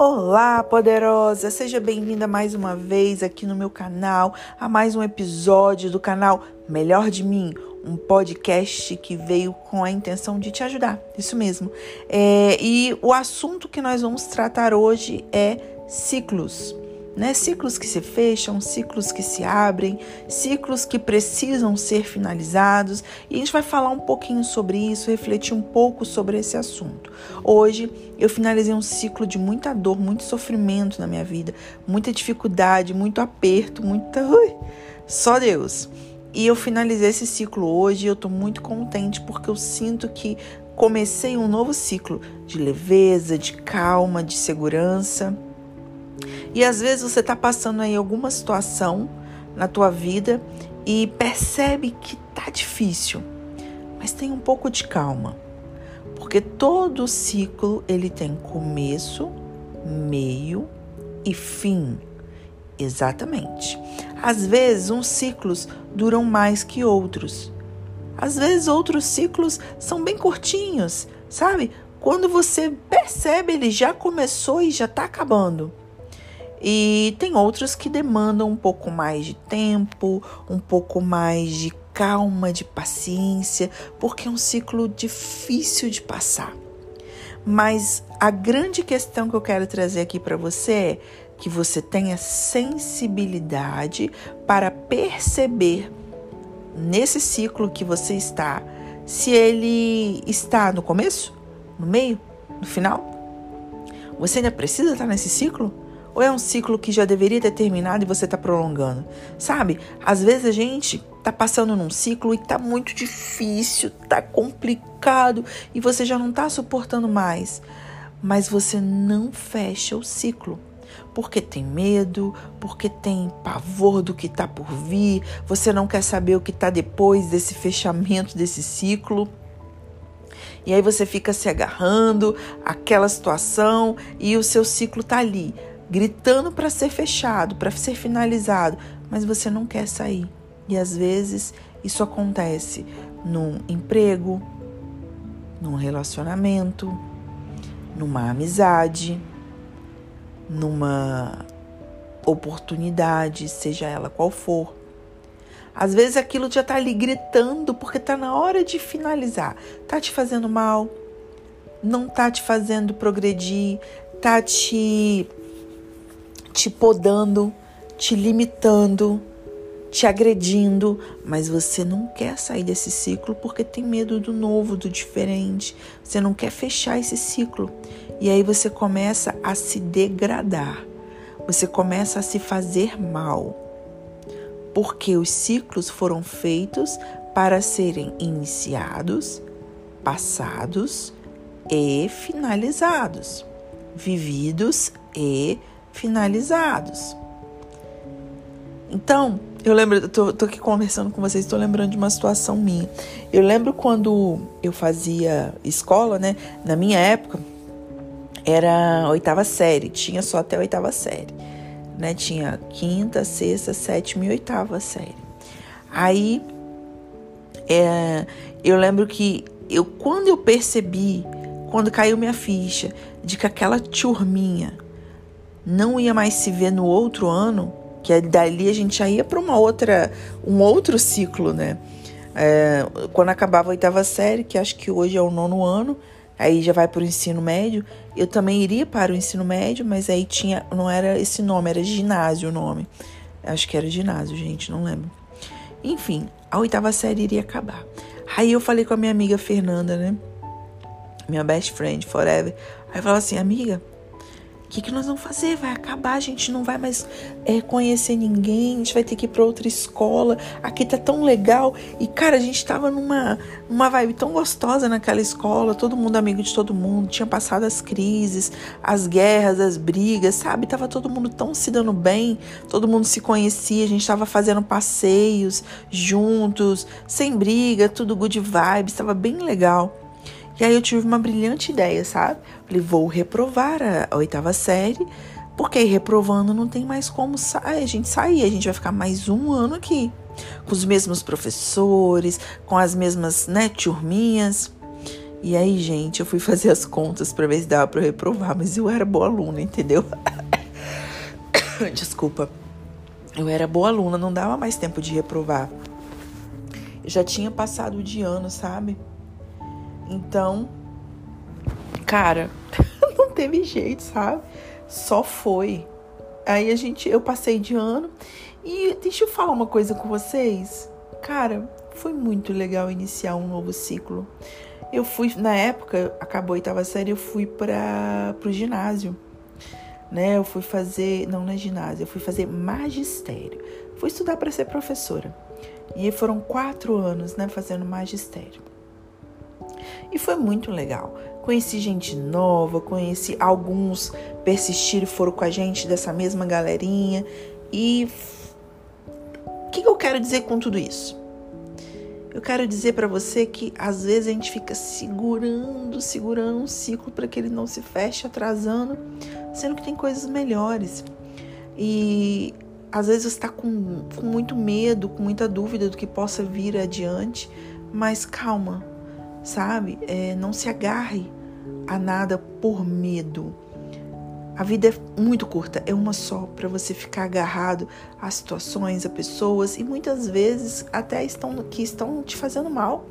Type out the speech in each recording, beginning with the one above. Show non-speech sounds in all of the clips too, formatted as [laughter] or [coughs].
Olá, poderosa! Seja bem-vinda mais uma vez aqui no meu canal, a mais um episódio do canal Melhor de Mim, um podcast que veio com a intenção de te ajudar, isso mesmo. É, e o assunto que nós vamos tratar hoje é ciclos né? Ciclos que se fecham, ciclos que se abrem, ciclos que precisam ser finalizados. E a gente vai falar um pouquinho sobre isso, refletir um pouco sobre esse assunto. Hoje eu finalizei um ciclo de muita dor, muito sofrimento na minha vida, muita dificuldade, muito aperto, muita. Ui, só Deus. E eu finalizei esse ciclo hoje e eu tô muito contente porque eu sinto que comecei um novo ciclo de leveza, de calma, de segurança. E às vezes você está passando aí alguma situação na tua vida e percebe que tá difícil, mas tem um pouco de calma, porque todo ciclo ele tem começo, meio e fim. Exatamente. Às vezes uns ciclos duram mais que outros. Às vezes outros ciclos são bem curtinhos, sabe? Quando você percebe, ele já começou e já está acabando. E tem outros que demandam um pouco mais de tempo, um pouco mais de calma, de paciência, porque é um ciclo difícil de passar. Mas a grande questão que eu quero trazer aqui para você é que você tenha sensibilidade para perceber nesse ciclo que você está, se ele está no começo, no meio, no final. Você ainda precisa estar nesse ciclo? Ou é um ciclo que já deveria ter terminado e você está prolongando? Sabe? Às vezes a gente tá passando num ciclo e tá muito difícil, tá complicado e você já não tá suportando mais. Mas você não fecha o ciclo. Porque tem medo, porque tem pavor do que está por vir, você não quer saber o que está depois desse fechamento desse ciclo. E aí você fica se agarrando àquela situação e o seu ciclo tá ali, gritando para ser fechado, para ser finalizado, mas você não quer sair. E às vezes isso acontece num emprego, num relacionamento, numa amizade, numa oportunidade, seja ela qual for. Às vezes aquilo já está ali gritando porque está na hora de finalizar. Tá te fazendo mal, não tá te fazendo progredir, tá te te podando, te limitando, te agredindo, mas você não quer sair desse ciclo porque tem medo do novo, do diferente. Você não quer fechar esse ciclo. E aí você começa a se degradar. Você começa a se fazer mal. Porque os ciclos foram feitos para serem iniciados, passados e finalizados, vividos e finalizados. Então, eu lembro, eu tô, tô aqui conversando com vocês, estou lembrando de uma situação minha. Eu lembro quando eu fazia escola, né? Na minha época, era oitava série, tinha só até oitava série, né? Tinha quinta, sexta, sétima e oitava série. Aí, é, eu lembro que eu, quando eu percebi, quando caiu minha ficha, de que aquela turminha não ia mais se ver no outro ano, que dali a gente já ia para uma outra, um outro ciclo, né? É, quando acabava a oitava série, que acho que hoje é o nono ano, aí já vai para o ensino médio. Eu também iria para o ensino médio, mas aí tinha, não era esse nome, era ginásio o nome. Acho que era ginásio, gente, não lembro. Enfim, a oitava série iria acabar. Aí eu falei com a minha amiga Fernanda, né? Minha best friend forever. Aí eu falava assim, amiga, o que, que nós vamos fazer? Vai acabar, a gente não vai mais é, conhecer ninguém, a gente vai ter que ir para outra escola. Aqui tá tão legal. E, cara, a gente tava numa, numa vibe tão gostosa naquela escola, todo mundo amigo de todo mundo, tinha passado as crises, as guerras, as brigas, sabe? Tava todo mundo tão se dando bem, todo mundo se conhecia, a gente tava fazendo passeios juntos, sem briga, tudo good vibes, tava bem legal. E aí eu tive uma brilhante ideia, sabe? Falei, vou reprovar a, oitava série, porque reprovando não tem mais como sair, a gente sair, a gente vai ficar mais um ano aqui. Com os mesmos professores, com as mesmas, né, turminhas. E aí, gente, eu fui fazer as contas para ver se dava para reprovar, mas eu era boa aluna, entendeu? [coughs] Desculpa. Eu era boa aluna, não dava mais tempo de reprovar. Eu já tinha passado de ano, sabe? Então, cara, [laughs] não teve jeito, sabe? Só foi. Aí a gente, eu passei de ano e deixa eu falar uma coisa com vocês. Cara, foi muito legal iniciar um novo ciclo. Eu fui, na época, acabou a oitava série, eu fui para o ginásio. Né? Eu fui fazer, não na é ginásio, eu fui fazer magistério. Fui estudar para ser professora. E foram quatro anos, né, fazendo magistério. E foi muito legal. Conheci gente nova, conheci alguns persistiram e foram com a gente dessa mesma galerinha. E o que, que eu quero dizer com tudo isso? Eu quero dizer para você que às vezes a gente fica segurando, segurando um ciclo para que ele não se feche, atrasando, sendo que tem coisas melhores. E às vezes você está com, com muito medo, com muita dúvida do que possa vir adiante, mas calma, sabe? É, não se agarre a nada por medo. A vida é muito curta, é uma só, para você ficar agarrado a situações, a pessoas e muitas vezes até estão que estão te fazendo mal.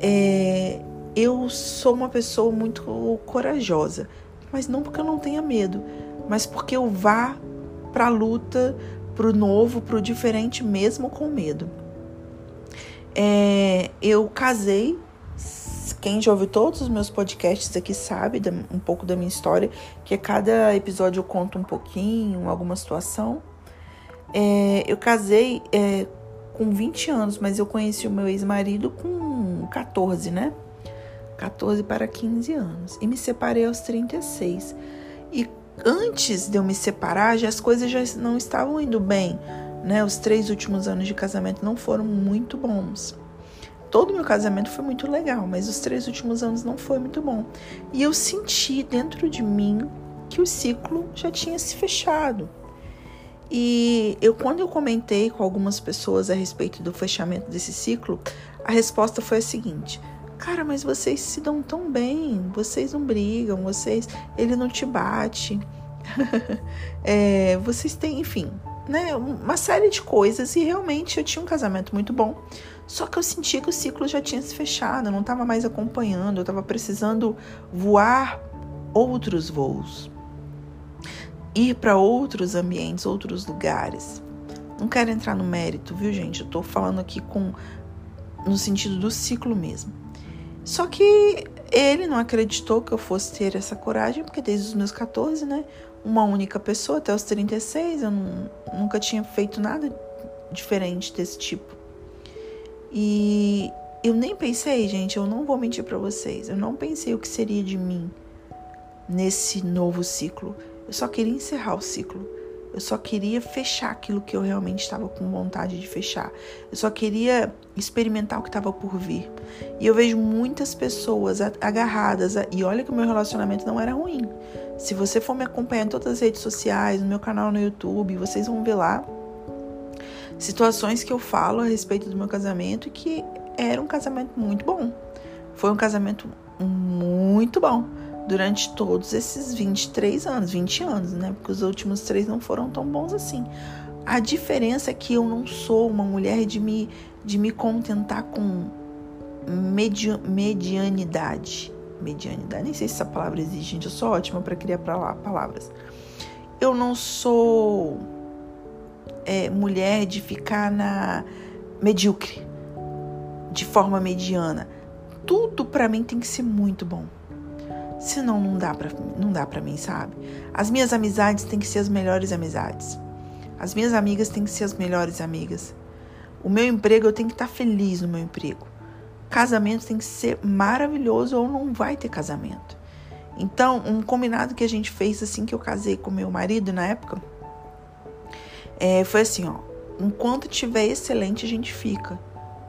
É, eu sou uma pessoa muito corajosa, mas não porque eu não tenha medo, mas porque eu vá para a luta, para o novo, para o diferente, mesmo com medo. É, eu casei quem já ouviu todos os meus podcasts aqui sabe um pouco da minha história, que a cada episódio eu conto um pouquinho, alguma situação. É, eu casei é, com 20 anos, mas eu conheci o meu ex-marido com 14, né? 14 para 15 anos. E me separei aos 36. E antes de eu me separar, já as coisas já não estavam indo bem, né? Os três últimos anos de casamento não foram muito bons. Todo o meu casamento foi muito legal, mas os três últimos anos não foi muito bom. E eu senti dentro de mim que o ciclo já tinha se fechado. E eu quando eu comentei com algumas pessoas a respeito do fechamento desse ciclo, a resposta foi a seguinte: "Cara, mas vocês se dão tão bem, vocês não brigam, vocês, ele não te bate, [laughs] é, vocês têm, enfim, né, uma série de coisas e realmente eu tinha um casamento muito bom. Só que eu sentia que o ciclo já tinha se fechado, eu não estava mais acompanhando, eu estava precisando voar outros voos, ir para outros ambientes, outros lugares. Não quero entrar no mérito, viu, gente? Eu estou falando aqui com no sentido do ciclo mesmo. Só que ele não acreditou que eu fosse ter essa coragem, porque desde os meus 14, né, uma única pessoa até os 36, eu não, nunca tinha feito nada diferente desse tipo. E eu nem pensei, gente, eu não vou mentir para vocês, eu não pensei o que seria de mim nesse novo ciclo. Eu só queria encerrar o ciclo. Eu só queria fechar aquilo que eu realmente estava com vontade de fechar. Eu só queria experimentar o que estava por vir. E eu vejo muitas pessoas agarradas. A... E olha que o meu relacionamento não era ruim. Se você for me acompanhar em todas as redes sociais, no meu canal no YouTube, vocês vão ver lá situações que eu falo a respeito do meu casamento que era um casamento muito bom. Foi um casamento muito bom durante todos esses 23 anos, 20 anos, né? Porque os últimos três não foram tão bons assim. A diferença é que eu não sou uma mulher de me, de me contentar com medi medianidade. Medianidade, nem sei se essa palavra existe, gente. Eu sou ótima para criar palavras. Eu não sou é, mulher de ficar na medíocre, de forma mediana. Tudo para mim tem que ser muito bom. Senão não dá para não dá para mim, sabe? As minhas amizades têm que ser as melhores amizades. As minhas amigas têm que ser as melhores amigas. O meu emprego eu tenho que estar tá feliz no meu emprego. Casamento tem que ser maravilhoso ou não vai ter casamento. Então, um combinado que a gente fez assim que eu casei com meu marido na época, é, foi assim, ó. Enquanto tiver excelente, a gente fica.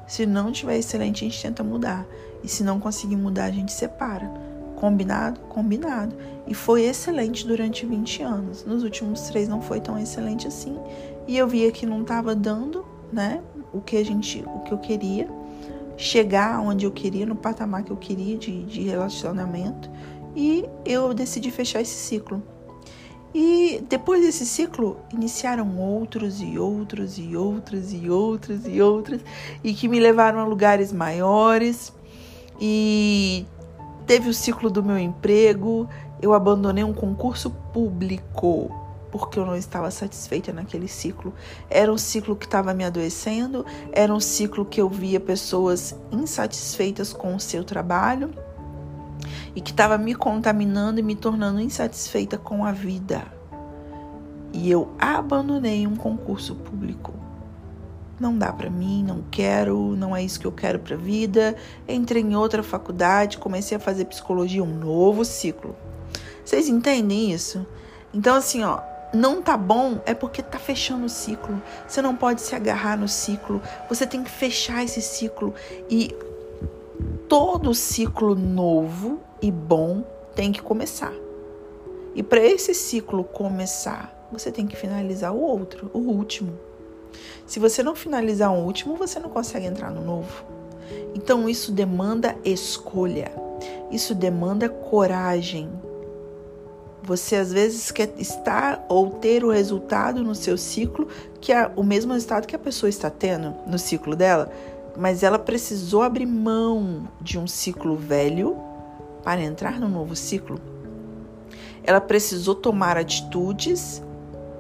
Se não tiver excelente, a gente tenta mudar. E se não conseguir mudar, a gente separa. Combinado? Combinado. E foi excelente durante 20 anos. Nos últimos três não foi tão excelente assim. E eu via que não estava dando, né? O que a gente, o que eu queria. chegar onde eu queria, no patamar que eu queria de, de relacionamento. E eu decidi fechar esse ciclo. E depois desse ciclo, iniciaram outros e outros e outros e outros e outros, e que me levaram a lugares maiores. E teve o ciclo do meu emprego, eu abandonei um concurso público porque eu não estava satisfeita naquele ciclo. Era um ciclo que estava me adoecendo, era um ciclo que eu via pessoas insatisfeitas com o seu trabalho e que estava me contaminando e me tornando insatisfeita com a vida. E eu abandonei um concurso público. Não dá para mim, não quero, não é isso que eu quero para vida. Entrei em outra faculdade, comecei a fazer psicologia, um novo ciclo. Vocês entendem isso? Então assim, ó, não tá bom é porque tá fechando o ciclo. Você não pode se agarrar no ciclo. Você tem que fechar esse ciclo e todo ciclo novo e bom tem que começar. E para esse ciclo começar, você tem que finalizar o outro, o último. Se você não finalizar o último, você não consegue entrar no novo. Então isso demanda escolha. Isso demanda coragem. Você às vezes quer estar ou ter o resultado no seu ciclo que é o mesmo resultado que a pessoa está tendo no ciclo dela, mas ela precisou abrir mão de um ciclo velho para entrar no novo ciclo. Ela precisou tomar atitudes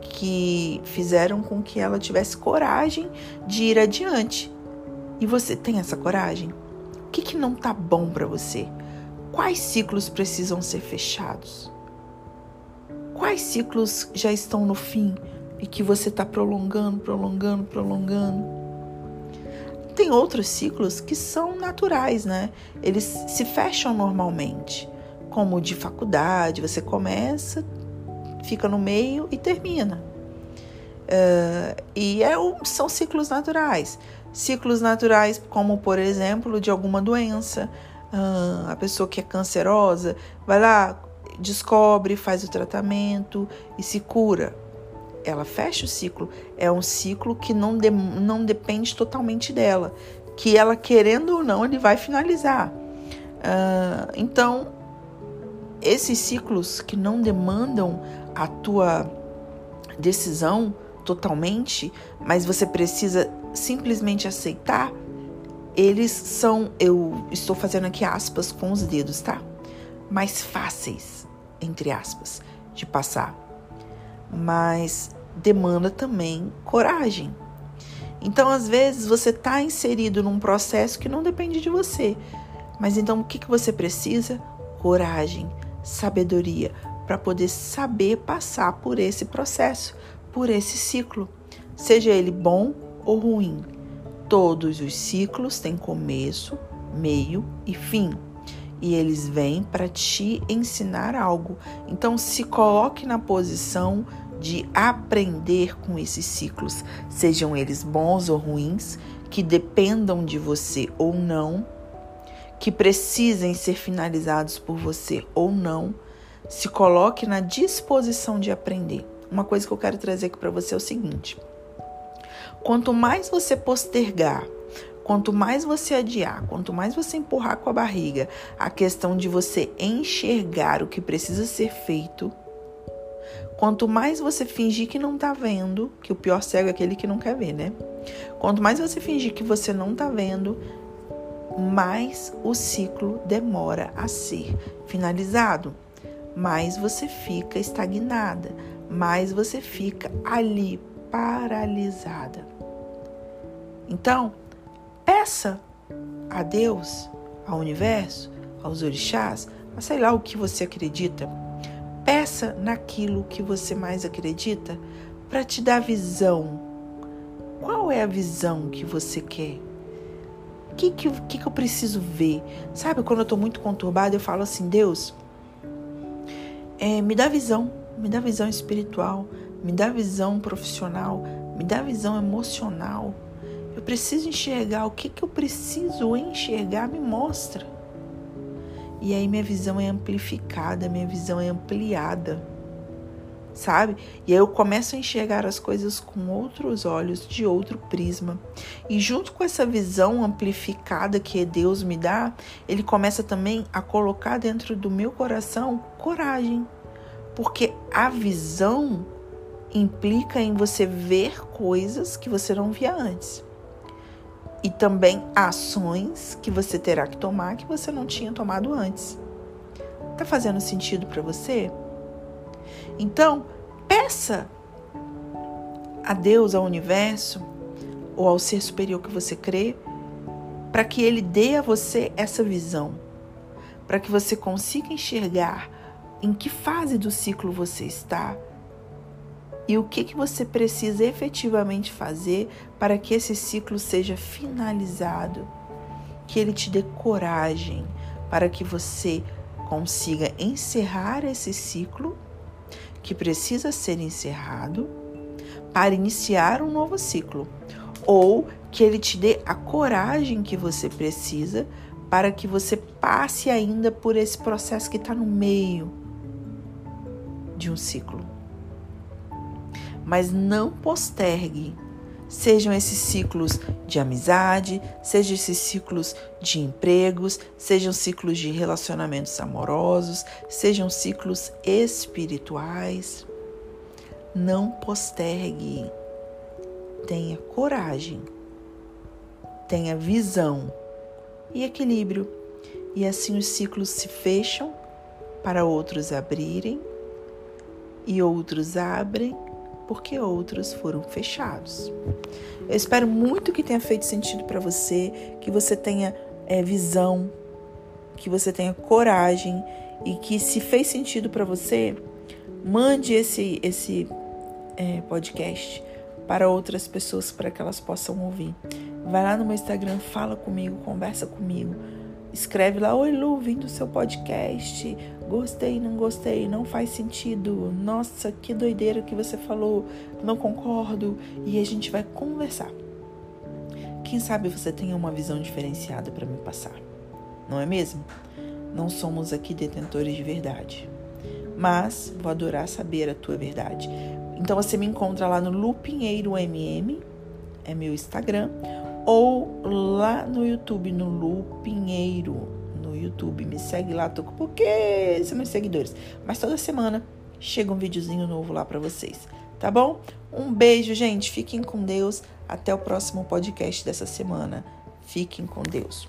que fizeram com que ela tivesse coragem de ir adiante. E você tem essa coragem? O que, que não está bom para você? Quais ciclos precisam ser fechados? Quais ciclos já estão no fim e que você está prolongando, prolongando, prolongando? Tem outros ciclos que são naturais, né? Eles se fecham normalmente, como de faculdade, você começa, fica no meio e termina. Uh, e é, são ciclos naturais. Ciclos naturais, como por exemplo, de alguma doença. Uh, a pessoa que é cancerosa vai lá, descobre, faz o tratamento e se cura ela fecha o ciclo. É um ciclo que não, de, não depende totalmente dela. Que ela, querendo ou não, ele vai finalizar. Uh, então, esses ciclos que não demandam a tua decisão totalmente, mas você precisa simplesmente aceitar, eles são, eu estou fazendo aqui aspas com os dedos, tá? Mais fáceis, entre aspas, de passar mas demanda também coragem. Então, às vezes, você está inserido num processo que não depende de você. Mas então, o que, que você precisa? Coragem, sabedoria, para poder saber passar por esse processo, por esse ciclo, seja ele bom ou ruim. Todos os ciclos têm começo, meio e fim. E eles vêm para te ensinar algo. Então, se coloque na posição de aprender com esses ciclos, sejam eles bons ou ruins, que dependam de você ou não, que precisem ser finalizados por você ou não, se coloque na disposição de aprender. Uma coisa que eu quero trazer aqui para você é o seguinte: quanto mais você postergar, quanto mais você adiar, quanto mais você empurrar com a barriga a questão de você enxergar o que precisa ser feito, Quanto mais você fingir que não tá vendo, que o pior cego é aquele que não quer ver, né? Quanto mais você fingir que você não tá vendo, mais o ciclo demora a ser finalizado. Mais você fica estagnada, mais você fica ali paralisada. Então, peça a Deus, ao universo, aos orixás, a sei lá o que você acredita Peça naquilo que você mais acredita para te dar visão. Qual é a visão que você quer? O que, que, que, eu preciso ver? Sabe, quando eu estou muito conturbada, eu falo assim: Deus, é, me dá visão, me dá visão espiritual, me dá visão profissional, me dá visão emocional. Eu preciso enxergar o que, que eu preciso enxergar, me mostra. E aí minha visão é amplificada, minha visão é ampliada. sabe? E aí eu começo a enxergar as coisas com outros olhos, de outro prisma. E junto com essa visão amplificada que Deus me dá, ele começa também a colocar dentro do meu coração coragem. Porque a visão implica em você ver coisas que você não via antes. E também ações que você terá que tomar que você não tinha tomado antes. Tá fazendo sentido para você? Então, peça a Deus, ao universo, ou ao ser superior que você crê, para que ele dê a você essa visão, para que você consiga enxergar em que fase do ciclo você está e o que, que você precisa efetivamente fazer para que esse ciclo seja finalizado. Que ele te dê coragem para que você consiga encerrar esse ciclo que precisa ser encerrado para iniciar um novo ciclo, ou que ele te dê a coragem que você precisa para que você passe ainda por esse processo que está no meio de um ciclo. Mas não postergue Sejam esses ciclos de amizade, sejam esses ciclos de empregos, sejam ciclos de relacionamentos amorosos, sejam ciclos espirituais. Não postergue. Tenha coragem, tenha visão e equilíbrio. E assim os ciclos se fecham para outros abrirem e outros abrem porque outros foram fechados. Eu espero muito que tenha feito sentido para você, que você tenha é, visão, que você tenha coragem e que se fez sentido para você, mande esse esse é, podcast para outras pessoas para que elas possam ouvir. Vai lá no meu Instagram, fala comigo, conversa comigo. Escreve lá, oi Lu, vim do seu podcast. Gostei, não gostei, não faz sentido. Nossa, que doideira que você falou. Não concordo. E a gente vai conversar. Quem sabe você tenha uma visão diferenciada para me passar. Não é mesmo? Não somos aqui detentores de verdade. Mas vou adorar saber a tua verdade. Então você me encontra lá no Lupinheiro MM, é meu Instagram ou lá no YouTube, no Lu Pinheiro, no YouTube. Me segue lá, tô com pouquíssimos seguidores. Mas toda semana chega um videozinho novo lá para vocês, tá bom? Um beijo, gente. Fiquem com Deus. Até o próximo podcast dessa semana. Fiquem com Deus.